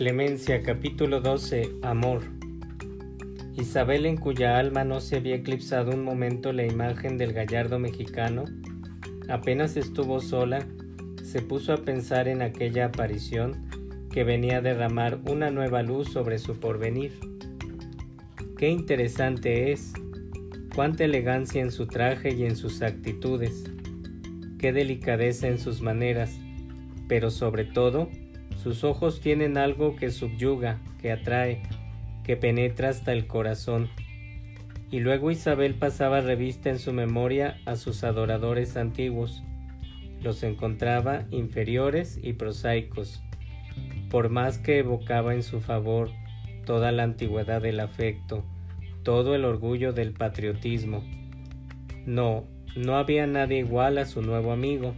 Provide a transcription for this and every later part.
Clemencia capítulo 12 Amor Isabel en cuya alma no se había eclipsado un momento la imagen del gallardo mexicano, apenas estuvo sola, se puso a pensar en aquella aparición que venía a derramar una nueva luz sobre su porvenir. Qué interesante es, cuánta elegancia en su traje y en sus actitudes, qué delicadeza en sus maneras, pero sobre todo, sus ojos tienen algo que subyuga, que atrae, que penetra hasta el corazón. Y luego Isabel pasaba revista en su memoria a sus adoradores antiguos. Los encontraba inferiores y prosaicos. Por más que evocaba en su favor toda la antigüedad del afecto, todo el orgullo del patriotismo. No, no había nadie igual a su nuevo amigo.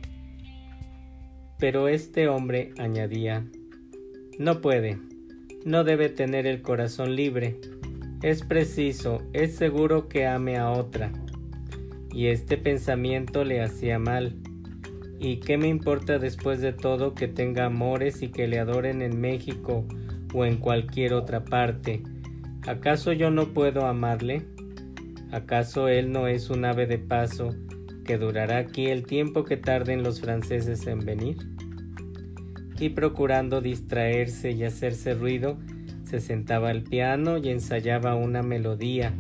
Pero este hombre añadía, no puede, no debe tener el corazón libre, es preciso, es seguro que ame a otra. Y este pensamiento le hacía mal. ¿Y qué me importa después de todo que tenga amores y que le adoren en México o en cualquier otra parte? ¿Acaso yo no puedo amarle? ¿Acaso él no es un ave de paso que durará aquí el tiempo que tarden los franceses en venir? Y procurando distraerse y hacerse ruido, se sentaba al piano y ensayaba una melodía.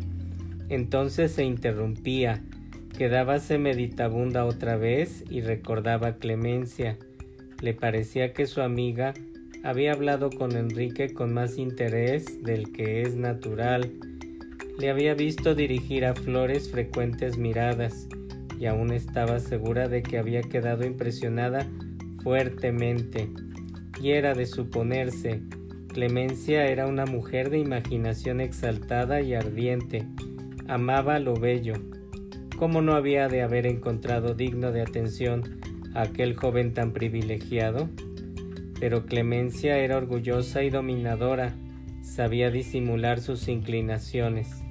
Entonces se interrumpía, quedábase meditabunda otra vez y recordaba Clemencia. Le parecía que su amiga había hablado con Enrique con más interés del que es natural. Le había visto dirigir a Flores frecuentes miradas y aún estaba segura de que había quedado impresionada fuertemente de suponerse. Clemencia era una mujer de imaginación exaltada y ardiente. Amaba lo bello. ¿Cómo no había de haber encontrado digno de atención a aquel joven tan privilegiado? Pero Clemencia era orgullosa y dominadora, sabía disimular sus inclinaciones.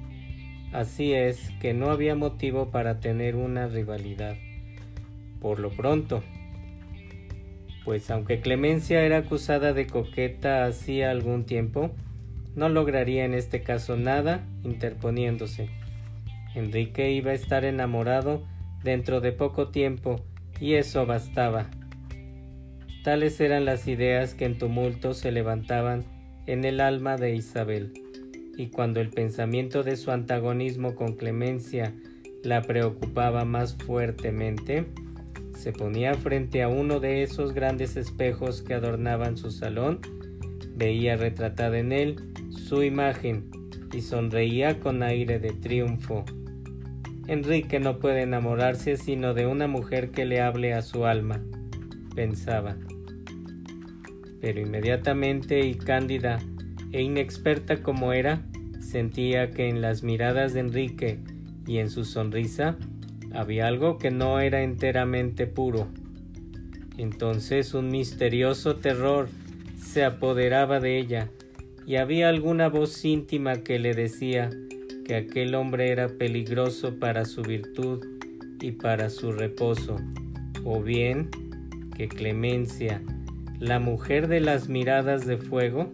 Así es que no había motivo para tener una rivalidad. Por lo pronto, pues aunque Clemencia era acusada de coqueta hacía algún tiempo, no lograría en este caso nada interponiéndose. Enrique iba a estar enamorado dentro de poco tiempo y eso bastaba. Tales eran las ideas que en tumulto se levantaban en el alma de Isabel, y cuando el pensamiento de su antagonismo con Clemencia la preocupaba más fuertemente, se ponía frente a uno de esos grandes espejos que adornaban su salón, veía retratada en él su imagen y sonreía con aire de triunfo. Enrique no puede enamorarse sino de una mujer que le hable a su alma, pensaba. Pero inmediatamente y cándida e inexperta como era, sentía que en las miradas de Enrique y en su sonrisa había algo que no era enteramente puro. Entonces un misterioso terror se apoderaba de ella y había alguna voz íntima que le decía que aquel hombre era peligroso para su virtud y para su reposo, o bien que Clemencia, la mujer de las miradas de fuego,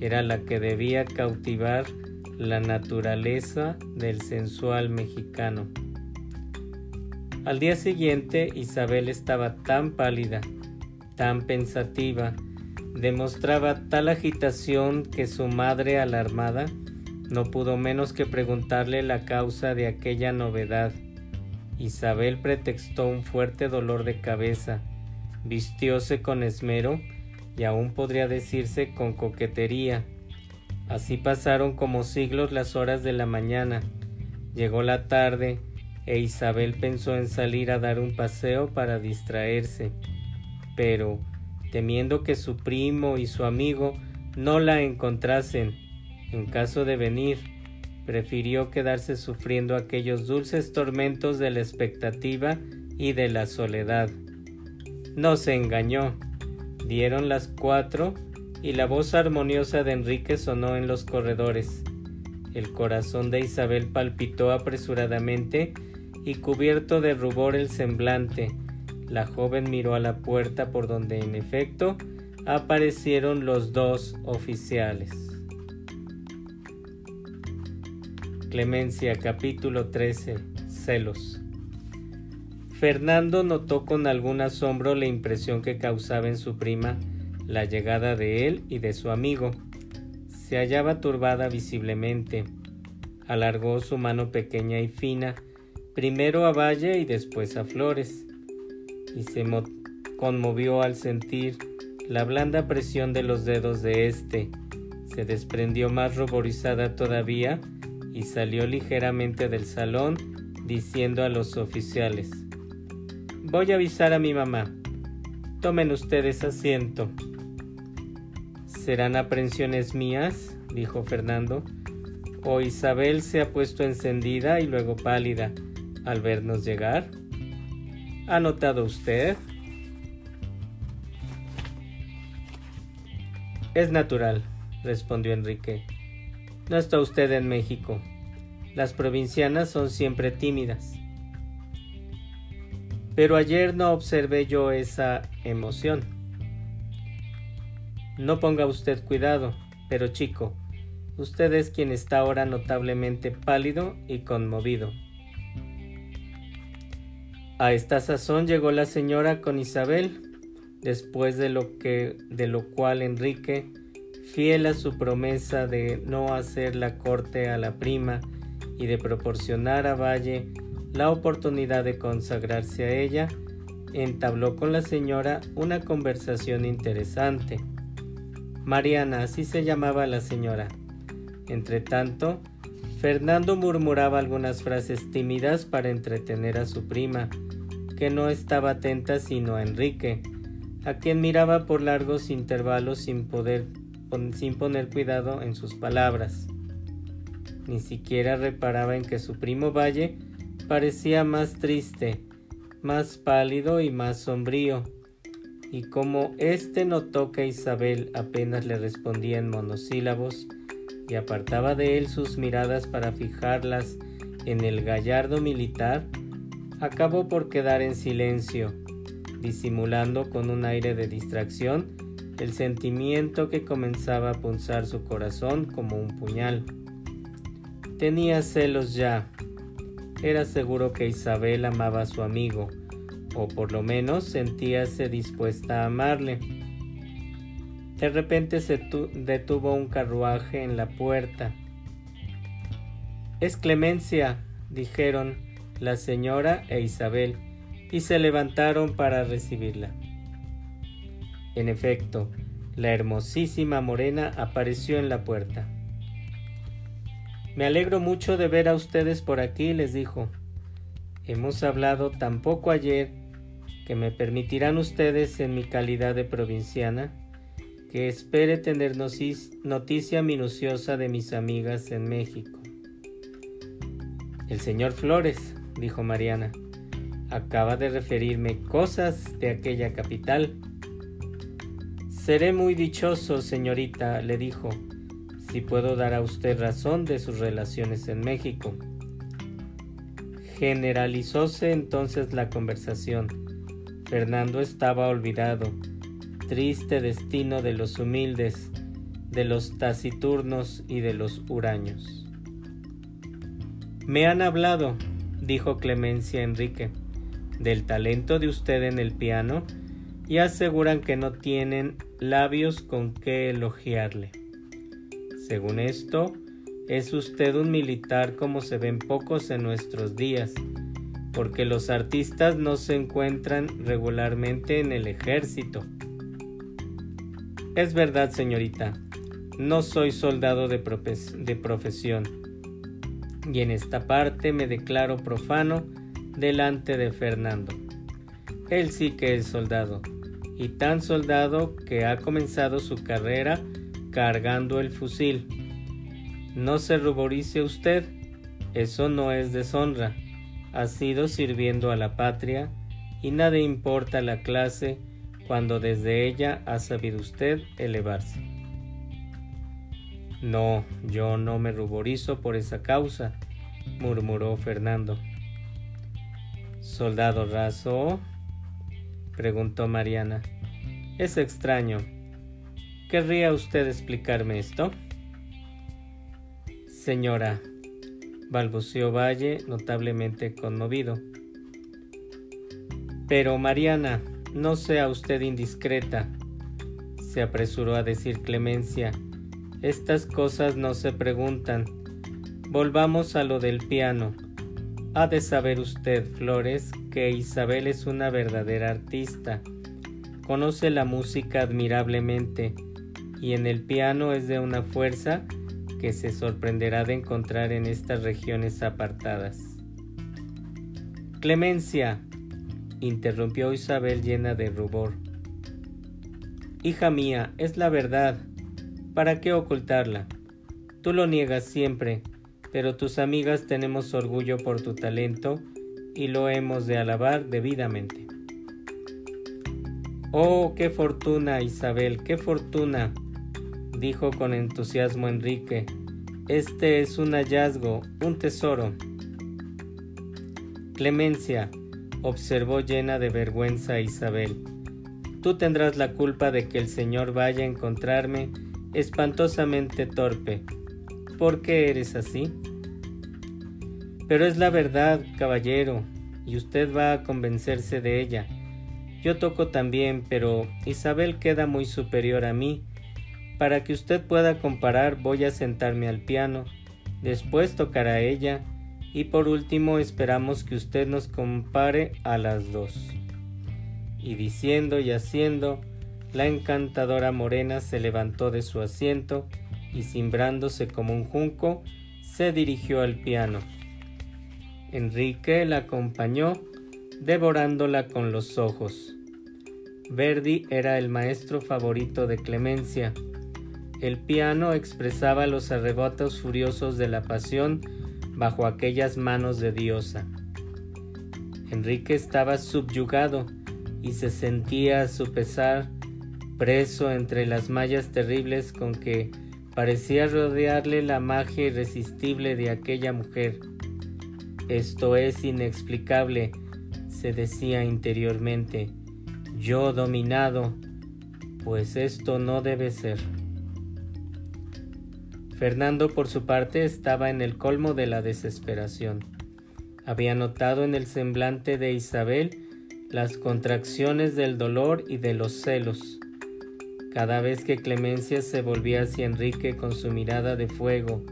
era la que debía cautivar la naturaleza del sensual mexicano. Al día siguiente Isabel estaba tan pálida, tan pensativa, demostraba tal agitación que su madre alarmada no pudo menos que preguntarle la causa de aquella novedad. Isabel pretextó un fuerte dolor de cabeza, vistióse con esmero y aún podría decirse con coquetería. Así pasaron como siglos las horas de la mañana. Llegó la tarde e Isabel pensó en salir a dar un paseo para distraerse, pero, temiendo que su primo y su amigo no la encontrasen en caso de venir, prefirió quedarse sufriendo aquellos dulces tormentos de la expectativa y de la soledad. No se engañó. Dieron las cuatro y la voz armoniosa de Enrique sonó en los corredores. El corazón de Isabel palpitó apresuradamente y cubierto de rubor el semblante. La joven miró a la puerta por donde en efecto aparecieron los dos oficiales. Clemencia capítulo 13 Celos Fernando notó con algún asombro la impresión que causaba en su prima la llegada de él y de su amigo. Se hallaba turbada visiblemente. Alargó su mano pequeña y fina, primero a Valle y después a Flores, y se conmovió al sentir la blanda presión de los dedos de éste. Se desprendió más ruborizada todavía y salió ligeramente del salón diciendo a los oficiales Voy a avisar a mi mamá. Tomen ustedes asiento. ¿Serán aprensiones mías? dijo Fernando. ¿O Isabel se ha puesto encendida y luego pálida al vernos llegar? ¿Ha notado usted? Es natural, respondió Enrique. No está usted en México. Las provincianas son siempre tímidas. Pero ayer no observé yo esa emoción. No ponga usted cuidado, pero chico, usted es quien está ahora notablemente pálido y conmovido. A esta sazón llegó la señora con Isabel, después de lo que de lo cual Enrique, fiel a su promesa de no hacer la corte a la prima y de proporcionar a Valle la oportunidad de consagrarse a ella, entabló con la señora una conversación interesante. Mariana, así se llamaba la señora. Entretanto, Fernando murmuraba algunas frases tímidas para entretener a su prima, que no estaba atenta sino a Enrique, a quien miraba por largos intervalos sin poder sin poner cuidado en sus palabras. Ni siquiera reparaba en que su primo Valle parecía más triste, más pálido y más sombrío, y como éste notó que Isabel apenas le respondía en monosílabos y apartaba de él sus miradas para fijarlas en el gallardo militar, acabó por quedar en silencio, disimulando con un aire de distracción el sentimiento que comenzaba a punzar su corazón como un puñal. Tenía celos ya, era seguro que Isabel amaba a su amigo, o por lo menos sentíase dispuesta a amarle. De repente se detuvo un carruaje en la puerta. Es Clemencia, dijeron la señora e Isabel, y se levantaron para recibirla. En efecto, la hermosísima morena apareció en la puerta. Me alegro mucho de ver a ustedes por aquí, les dijo. Hemos hablado tan poco ayer que me permitirán ustedes en mi calidad de provinciana que espere tener noticia minuciosa de mis amigas en México. El señor Flores, dijo Mariana, acaba de referirme cosas de aquella capital. Seré muy dichoso, señorita, le dijo, si puedo dar a usted razón de sus relaciones en México. Generalizóse entonces la conversación. Fernando estaba olvidado. Triste destino de los humildes, de los taciturnos y de los huraños. Me han hablado, dijo Clemencia Enrique, del talento de usted en el piano y aseguran que no tienen labios con qué elogiarle. Según esto, es usted un militar como se ven pocos en nuestros días, porque los artistas no se encuentran regularmente en el ejército. Es verdad, señorita, no soy soldado de, de profesión, y en esta parte me declaro profano delante de Fernando. Él sí que es soldado, y tan soldado que ha comenzado su carrera cargando el fusil. No se ruborice usted, eso no es deshonra. Ha sido sirviendo a la patria y nada importa la clase cuando desde ella ha sabido usted elevarse. No, yo no me ruborizo por esa causa, murmuró Fernando. ¿Soldado raso? preguntó Mariana. Es extraño, ¿Querría usted explicarme esto? Señora, balbuceó Valle, notablemente conmovido. Pero Mariana, no sea usted indiscreta, se apresuró a decir Clemencia. Estas cosas no se preguntan. Volvamos a lo del piano. Ha de saber usted, Flores, que Isabel es una verdadera artista. Conoce la música admirablemente y en el piano es de una fuerza que se sorprenderá de encontrar en estas regiones apartadas. Clemencia, interrumpió Isabel llena de rubor. Hija mía, es la verdad. ¿Para qué ocultarla? Tú lo niegas siempre, pero tus amigas tenemos orgullo por tu talento y lo hemos de alabar debidamente. Oh, qué fortuna, Isabel, qué fortuna, dijo con entusiasmo Enrique. Este es un hallazgo, un tesoro. Clemencia, observó llena de vergüenza Isabel. Tú tendrás la culpa de que el Señor vaya a encontrarme espantosamente torpe. ¿Por qué eres así? Pero es la verdad, caballero, y usted va a convencerse de ella. Yo toco también, pero Isabel queda muy superior a mí. Para que usted pueda comparar voy a sentarme al piano, después tocará ella, y por último esperamos que usted nos compare a las dos. Y diciendo y haciendo, la encantadora morena se levantó de su asiento y cimbrándose como un junco, se dirigió al piano. Enrique la acompañó, devorándola con los ojos. Verdi era el maestro favorito de Clemencia. El piano expresaba los arrebatos furiosos de la pasión bajo aquellas manos de diosa. Enrique estaba subyugado y se sentía a su pesar preso entre las mallas terribles con que parecía rodearle la magia irresistible de aquella mujer. Esto es inexplicable, se decía interiormente. Yo dominado, pues esto no debe ser. Fernando por su parte estaba en el colmo de la desesperación. Había notado en el semblante de Isabel las contracciones del dolor y de los celos. Cada vez que Clemencia se volvía hacia Enrique con su mirada de fuego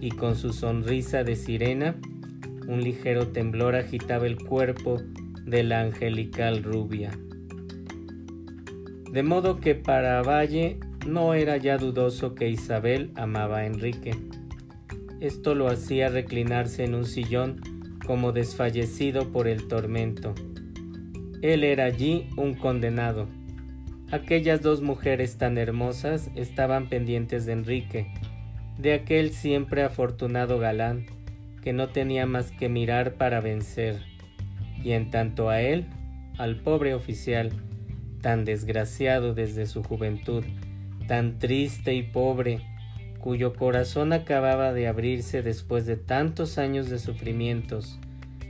y con su sonrisa de sirena, un ligero temblor agitaba el cuerpo de la angelical rubia. De modo que para Valle no era ya dudoso que Isabel amaba a Enrique. Esto lo hacía reclinarse en un sillón como desfallecido por el tormento. Él era allí un condenado. Aquellas dos mujeres tan hermosas estaban pendientes de Enrique, de aquel siempre afortunado galán, que no tenía más que mirar para vencer, y en tanto a él, al pobre oficial, tan desgraciado desde su juventud, tan triste y pobre, cuyo corazón acababa de abrirse después de tantos años de sufrimientos,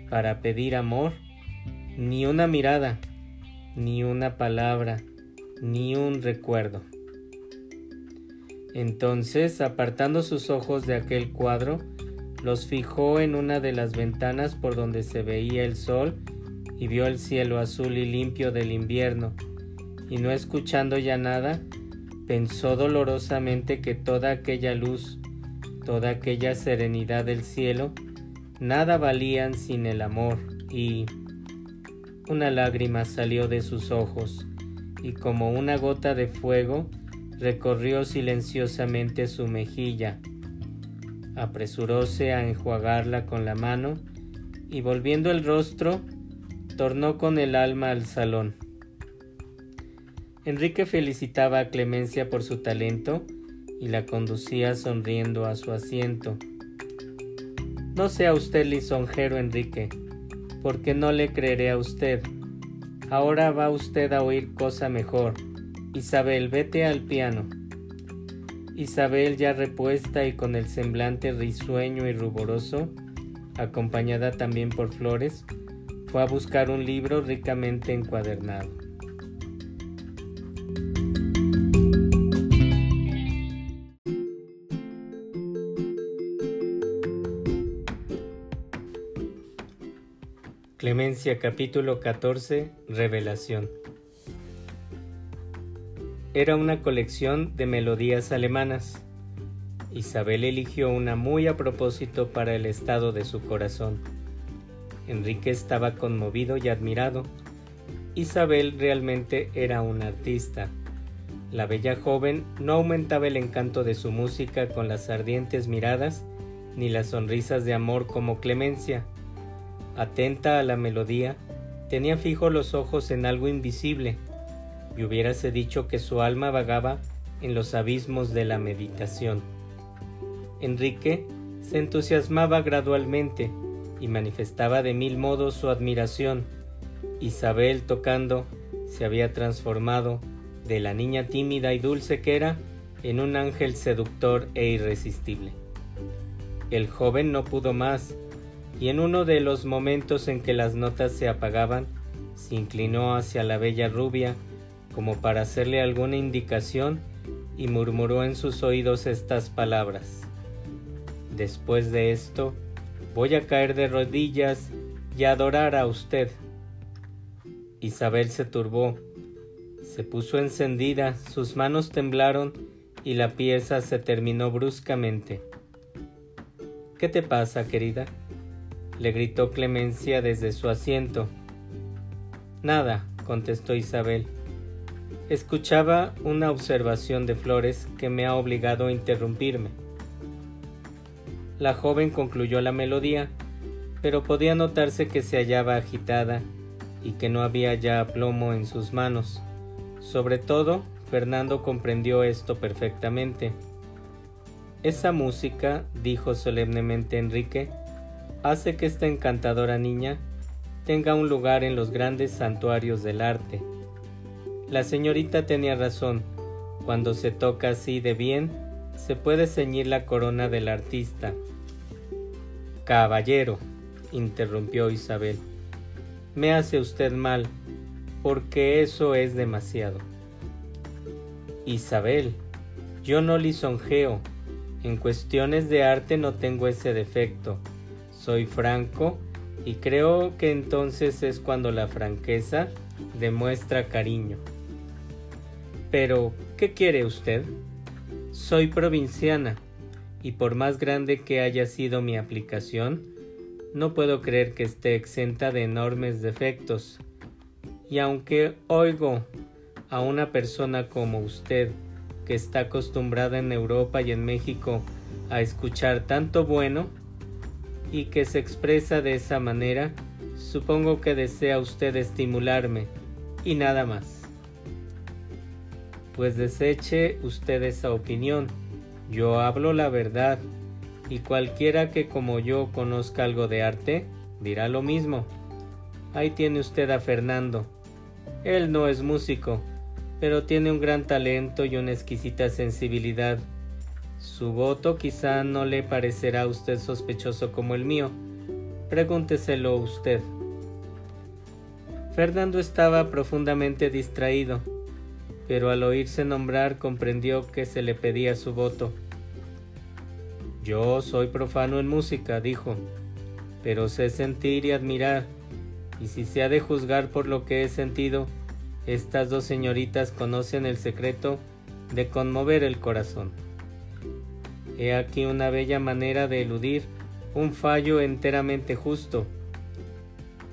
para pedir amor, ni una mirada, ni una palabra, ni un recuerdo. Entonces, apartando sus ojos de aquel cuadro, los fijó en una de las ventanas por donde se veía el sol y vio el cielo azul y limpio del invierno, y no escuchando ya nada, pensó dolorosamente que toda aquella luz, toda aquella serenidad del cielo, nada valían sin el amor, y una lágrima salió de sus ojos, y como una gota de fuego recorrió silenciosamente su mejilla. Apresuróse a enjuagarla con la mano, y volviendo el rostro, tornó con el alma al salón. Enrique felicitaba a Clemencia por su talento y la conducía sonriendo a su asiento. No sea usted lisonjero, Enrique, porque no le creeré a usted. Ahora va usted a oír cosa mejor. Isabel, vete al piano. Isabel, ya repuesta y con el semblante risueño y ruboroso, acompañada también por Flores, fue a buscar un libro ricamente encuadernado. Clemencia capítulo 14 Revelación Era una colección de melodías alemanas. Isabel eligió una muy a propósito para el estado de su corazón. Enrique estaba conmovido y admirado. Isabel realmente era un artista. La bella joven no aumentaba el encanto de su música con las ardientes miradas ni las sonrisas de amor como Clemencia atenta a la melodía, tenía fijos los ojos en algo invisible, y hubiérase dicho que su alma vagaba en los abismos de la meditación. Enrique se entusiasmaba gradualmente y manifestaba de mil modos su admiración. Isabel tocando se había transformado de la niña tímida y dulce que era en un ángel seductor e irresistible. El joven no pudo más y en uno de los momentos en que las notas se apagaban, se inclinó hacia la bella rubia como para hacerle alguna indicación y murmuró en sus oídos estas palabras. Después de esto, voy a caer de rodillas y adorar a usted. Isabel se turbó, se puso encendida, sus manos temblaron y la pieza se terminó bruscamente. ¿Qué te pasa, querida? Le gritó Clemencia desde su asiento. Nada, contestó Isabel. Escuchaba una observación de Flores que me ha obligado a interrumpirme. La joven concluyó la melodía, pero podía notarse que se hallaba agitada y que no había ya plomo en sus manos. Sobre todo, Fernando comprendió esto perfectamente. Esa música, dijo solemnemente Enrique, hace que esta encantadora niña tenga un lugar en los grandes santuarios del arte. La señorita tenía razón, cuando se toca así de bien, se puede ceñir la corona del artista. Caballero, interrumpió Isabel, me hace usted mal, porque eso es demasiado. Isabel, yo no lisonjeo, en cuestiones de arte no tengo ese defecto soy franco y creo que entonces es cuando la franqueza demuestra cariño. Pero, ¿qué quiere usted? Soy provinciana y por más grande que haya sido mi aplicación, no puedo creer que esté exenta de enormes defectos. Y aunque oigo a una persona como usted, que está acostumbrada en Europa y en México a escuchar tanto bueno, y que se expresa de esa manera, supongo que desea usted estimularme y nada más. Pues deseche usted esa opinión. Yo hablo la verdad y cualquiera que como yo conozca algo de arte dirá lo mismo. Ahí tiene usted a Fernando. Él no es músico, pero tiene un gran talento y una exquisita sensibilidad su voto quizá no le parecerá a usted sospechoso como el mío. Pregúnteselo usted. Fernando estaba profundamente distraído, pero al oírse nombrar comprendió que se le pedía su voto. Yo soy profano en música, dijo, pero sé sentir y admirar, y si se ha de juzgar por lo que he sentido, estas dos señoritas conocen el secreto de conmover el corazón. He aquí una bella manera de eludir un fallo enteramente justo,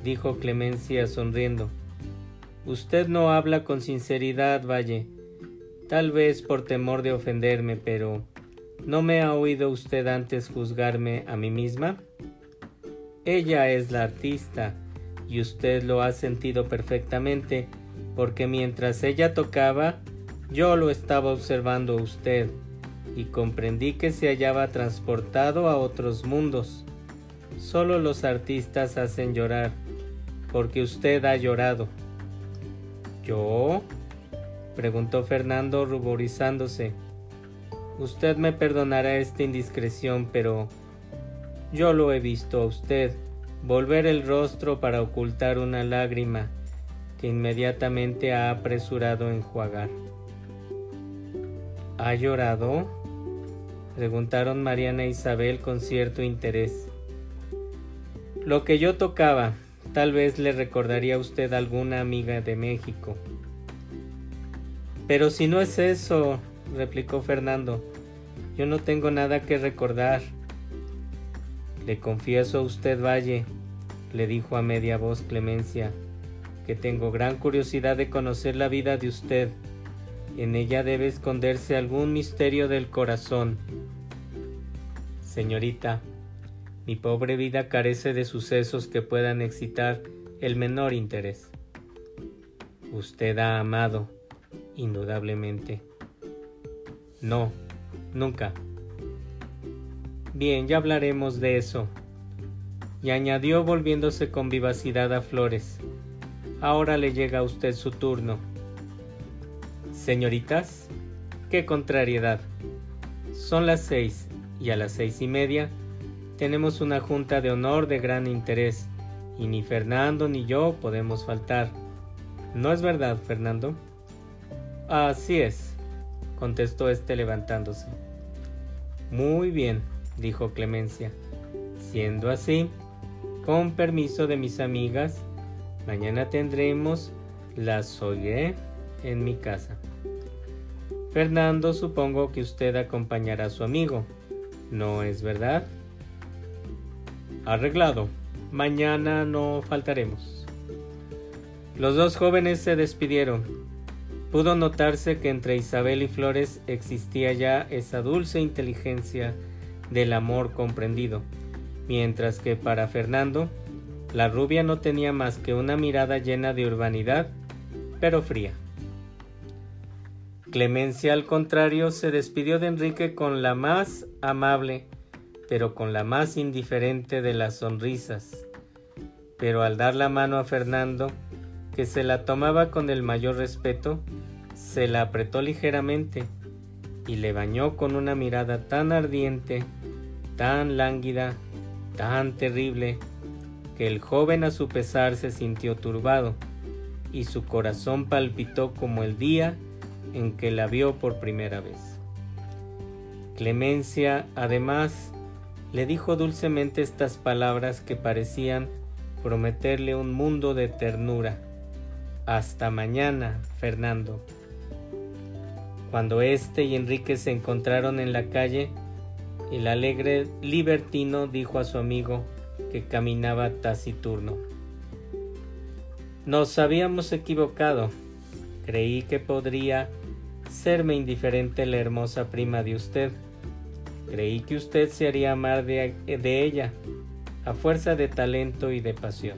dijo Clemencia sonriendo. Usted no habla con sinceridad, Valle, tal vez por temor de ofenderme, pero ¿no me ha oído usted antes juzgarme a mí misma? Ella es la artista, y usted lo ha sentido perfectamente, porque mientras ella tocaba, yo lo estaba observando a usted y comprendí que se hallaba transportado a otros mundos. Solo los artistas hacen llorar, porque usted ha llorado. ¿Yo? preguntó Fernando ruborizándose. Usted me perdonará esta indiscreción, pero yo lo he visto a usted volver el rostro para ocultar una lágrima que inmediatamente ha apresurado a enjuagar. ¿Ha llorado? Preguntaron Mariana e Isabel con cierto interés. Lo que yo tocaba, Tal vez le recordaría a usted alguna amiga de México. Pero si no es eso, replicó Fernando, yo no tengo nada que recordar. Le confieso a usted, Valle, le dijo a media voz Clemencia, que tengo gran curiosidad de conocer la vida de usted. En ella debe esconderse algún misterio del corazón. Señorita, mi pobre vida carece de sucesos que puedan excitar el menor interés. Usted ha amado, indudablemente. No, nunca. Bien, ya hablaremos de eso. Y añadió volviéndose con vivacidad a Flores. Ahora le llega a usted su turno. Señoritas, qué contrariedad. Son las seis y a las seis y media tenemos una junta de honor de gran interés y ni Fernando ni yo podemos faltar. ¿No es verdad, Fernando? Así es, contestó éste levantándose. Muy bien, dijo Clemencia. Siendo así, con permiso de mis amigas, mañana tendremos la soye en mi casa. Fernando, supongo que usted acompañará a su amigo, ¿no es verdad? Arreglado. Mañana no faltaremos. Los dos jóvenes se despidieron. Pudo notarse que entre Isabel y Flores existía ya esa dulce inteligencia del amor comprendido, mientras que para Fernando, la rubia no tenía más que una mirada llena de urbanidad, pero fría. Clemencia, al contrario, se despidió de Enrique con la más amable pero con la más indiferente de las sonrisas. Pero al dar la mano a Fernando, que se la tomaba con el mayor respeto, se la apretó ligeramente y le bañó con una mirada tan ardiente, tan lánguida, tan terrible, que el joven a su pesar se sintió turbado y su corazón palpitó como el día en que la vio por primera vez. Clemencia, además, le dijo dulcemente estas palabras que parecían prometerle un mundo de ternura. Hasta mañana, Fernando. Cuando éste y Enrique se encontraron en la calle, el alegre libertino dijo a su amigo que caminaba taciturno. Nos habíamos equivocado. Creí que podría serme indiferente la hermosa prima de usted Creí que usted se haría amar de, ella, a fuerza de talento y de pasión.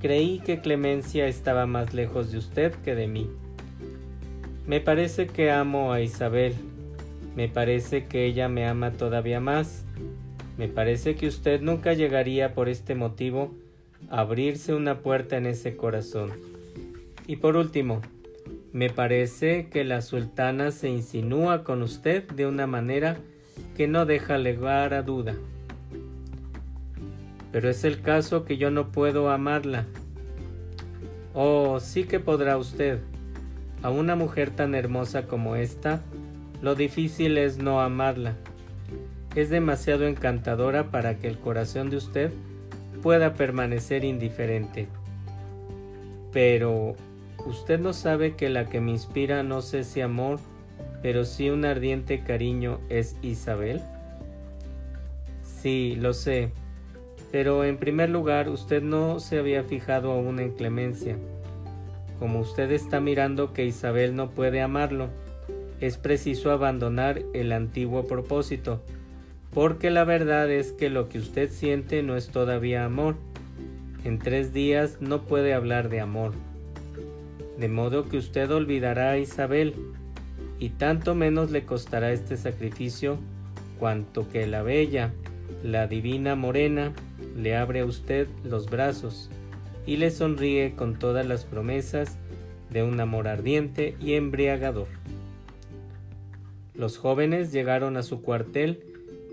Creí que Clemencia estaba más lejos de usted que de mí. Me parece que amo a Isabel. Me parece que ella me ama todavía más. Me parece que usted nunca llegaría por este motivo a abrirse una puerta en ese corazón. Y por último, me parece que la sultana se insinúa con usted de una manera que no deja lugar a duda. Pero es el caso que yo no puedo amarla. Oh, sí que podrá usted. A una mujer tan hermosa como esta, lo difícil es no amarla. Es demasiado encantadora para que el corazón de usted pueda permanecer indiferente. Pero, ¿usted no sabe que la que me inspira no sé si amor pero sí un ardiente cariño es Isabel? Sí, lo sé, pero en primer lugar usted no se había fijado aún en Clemencia. Como usted está mirando que Isabel no puede amarlo, es preciso abandonar el antiguo propósito, porque la verdad es que lo que usted siente no es todavía amor. En tres días no puede hablar de amor. De modo que usted olvidará a Isabel y tanto menos le costará este sacrificio cuanto que la bella, la divina morena, le abre a usted los brazos y le sonríe con todas las promesas de un amor ardiente y embriagador. Los jóvenes llegaron a su cuartel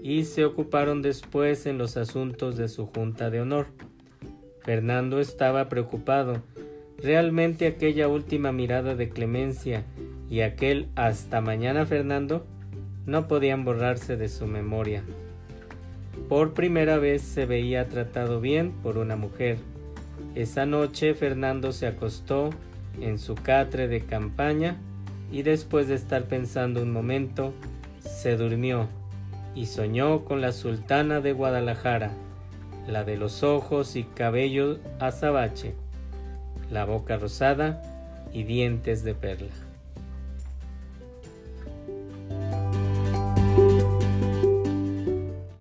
y se ocuparon después en los asuntos de su junta de honor. Fernando estaba preocupado. Realmente aquella última mirada de clemencia y aquel hasta mañana Fernando no podían borrarse de su memoria. Por primera vez se veía tratado bien por una mujer, Esa noche Fernando se acostó en su catre de campaña y después de estar pensando un momento, se durmió y soñó con la sultana de Guadalajara, la de los ojos y cabello azabache, la boca rosada y dientes de perla.